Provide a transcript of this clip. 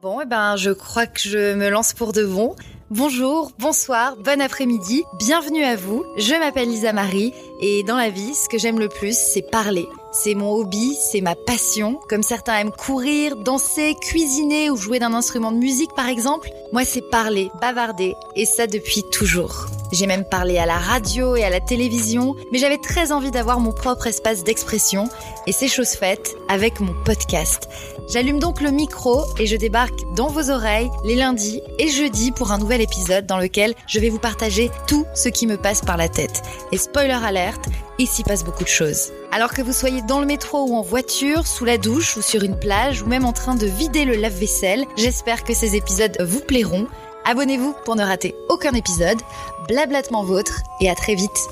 Bon, eh ben, je crois que je me lance pour de bon. Bonjour, bonsoir, bon après-midi, bienvenue à vous. Je m'appelle Lisa Marie et dans la vie, ce que j'aime le plus, c'est parler. C'est mon hobby, c'est ma passion. Comme certains aiment courir, danser, cuisiner ou jouer d'un instrument de musique par exemple, moi c'est parler, bavarder et ça depuis toujours. J'ai même parlé à la radio et à la télévision, mais j'avais très envie d'avoir mon propre espace d'expression et c'est chose faite avec mon podcast. J'allume donc le micro et je débarque dans vos oreilles les lundis et jeudis pour un nouvel épisode dans lequel je vais vous partager tout ce qui me passe par la tête. Et spoiler alerte, ici passe beaucoup de choses. Alors que vous soyez dans le métro ou en voiture, sous la douche ou sur une plage ou même en train de vider le lave-vaisselle, j'espère que ces épisodes vous plairont. Abonnez-vous pour ne rater aucun épisode. Blablatement vôtre et à très vite.